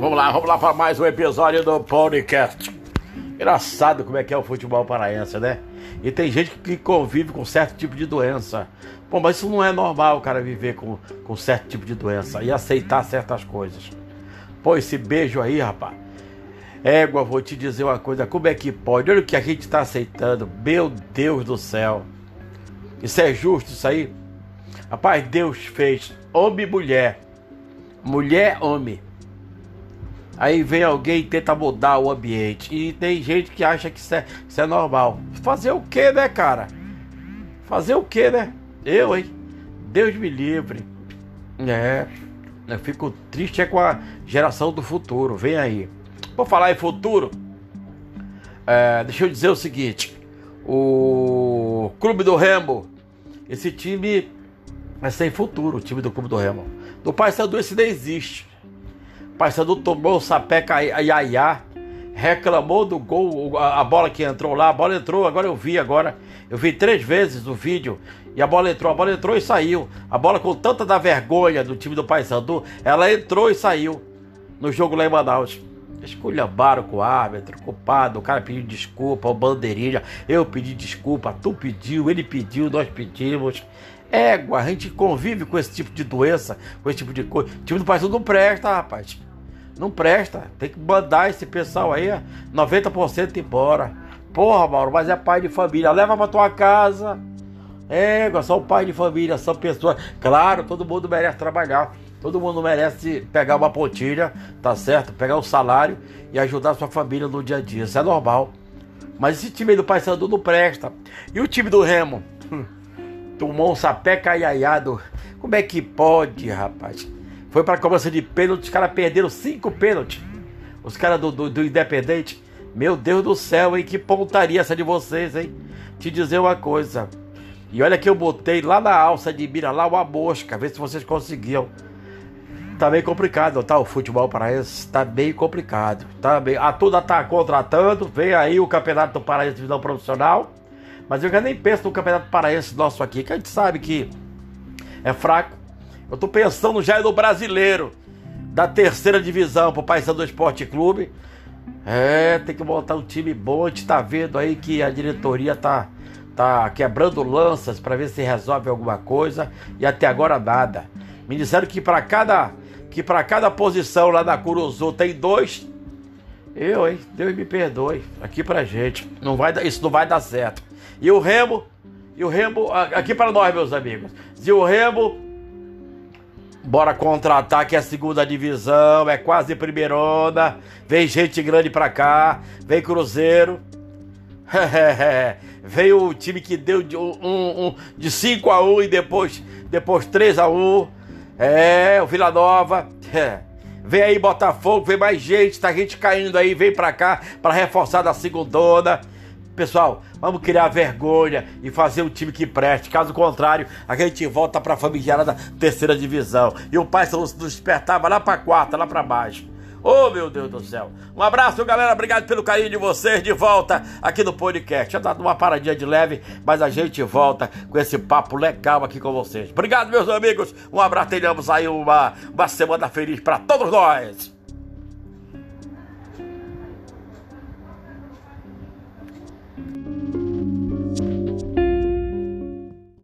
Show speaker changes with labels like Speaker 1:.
Speaker 1: Vamos lá, vamos lá para mais um episódio do podcast. Engraçado como é que é o futebol paraense, né? E tem gente que convive com certo tipo de doença. Bom, mas isso não é normal o cara viver com, com certo tipo de doença e aceitar certas coisas. Pô, esse beijo aí, rapaz. Égua, vou te dizer uma coisa, como é que pode? Olha o que a gente está aceitando. Meu Deus do céu. Isso é justo, isso aí? Rapaz, Deus fez homem e mulher. Mulher, homem. Aí vem alguém e tenta mudar o ambiente. E tem gente que acha que isso é, isso é normal. Fazer o que, né, cara? Fazer o que, né? Eu, hein? Deus me livre. É. Eu fico triste é com a geração do futuro. Vem aí. Vou falar em futuro. É, deixa eu dizer o seguinte. O Clube do Remo. Esse time é sem futuro, o time do Clube do Remo. Do Paysandu esse nem existe. Paysandu tomou o sapeca Iaiá, reclamou do gol, a, a, bola que entrou lá, a bola entrou, agora eu vi agora. Eu vi três vezes o vídeo e a bola entrou, a bola entrou e saiu. A bola com tanta da vergonha do time do Paysandu, ela entrou e saiu no jogo lá em Manaus. Esculhambaram com o árbitro, culpado, o cara pediu desculpa, o bandeirinha, eu pedi desculpa, tu pediu, ele pediu, nós pedimos. Égua, a gente convive com esse tipo de doença, com esse tipo de coisa. O time do Paysandu não presta, rapaz. Não presta. Tem que mandar esse pessoal aí, 90% embora. Porra, Mauro, mas é pai de família. Leva pra tua casa. Égua, só o pai de família, são pessoas. Claro, todo mundo merece trabalhar. Todo mundo merece pegar uma pontilha, tá certo? Pegar o um salário e ajudar a sua família no dia a dia. Isso é normal. Mas esse time do Paysandu não presta. E o time do Remo? tomou um sapé caiaiado. Como é que pode, rapaz? Foi para cobrança de pênalti, os caras perderam cinco pênaltis. Os caras do, do, do, Independente. Meu Deus do céu, hein? Que pontaria essa de vocês, hein? Te dizer uma coisa. E olha que eu botei lá na alça de mira, lá uma mosca, ver se vocês conseguiam. Tá bem complicado, tá? O futebol paraense tá bem complicado. Tá bem. A toda tá contratando. Vem aí o Campeonato do Paraense Divisão Profissional. Mas eu já nem penso no Campeonato Paraense nosso aqui, que a gente sabe que é fraco. Eu tô pensando já no brasileiro da terceira divisão pro Paysandu Esporte Clube. É, tem que montar um time bom. A gente tá vendo aí que a diretoria tá, tá quebrando lanças para ver se resolve alguma coisa e até agora nada. Me disseram que para cada que para cada posição lá na Curuzu tem dois. Eu, hein? Deus me perdoe. Aqui pra gente. Não vai, isso não vai dar certo. E o Remo, e o Remo, aqui para nós, meus amigos. E o Remo, bora contratar que é a segunda divisão, é quase primeirona. Vem gente grande para cá, vem Cruzeiro. Veio o time que deu de, um, um, de 5 a 1 e depois, depois 3 a 1 É, o Vila Nova. Vem aí Botafogo, vem mais gente, tá gente caindo aí, vem pra cá para reforçar da segundona. Pessoal, vamos criar vergonha e fazer um time que preste. Caso contrário, a gente volta para a famigerada terceira divisão. E o pai nos despertava lá para quarta, lá para baixo. Oh, meu Deus do céu. Um abraço, galera. Obrigado pelo carinho de vocês. De volta aqui no podcast. Já tá uma paradinha de leve, mas a gente volta com esse papo legal aqui com vocês. Obrigado, meus amigos. Um abraço. Tenhamos aí uma, uma semana feliz para todos nós.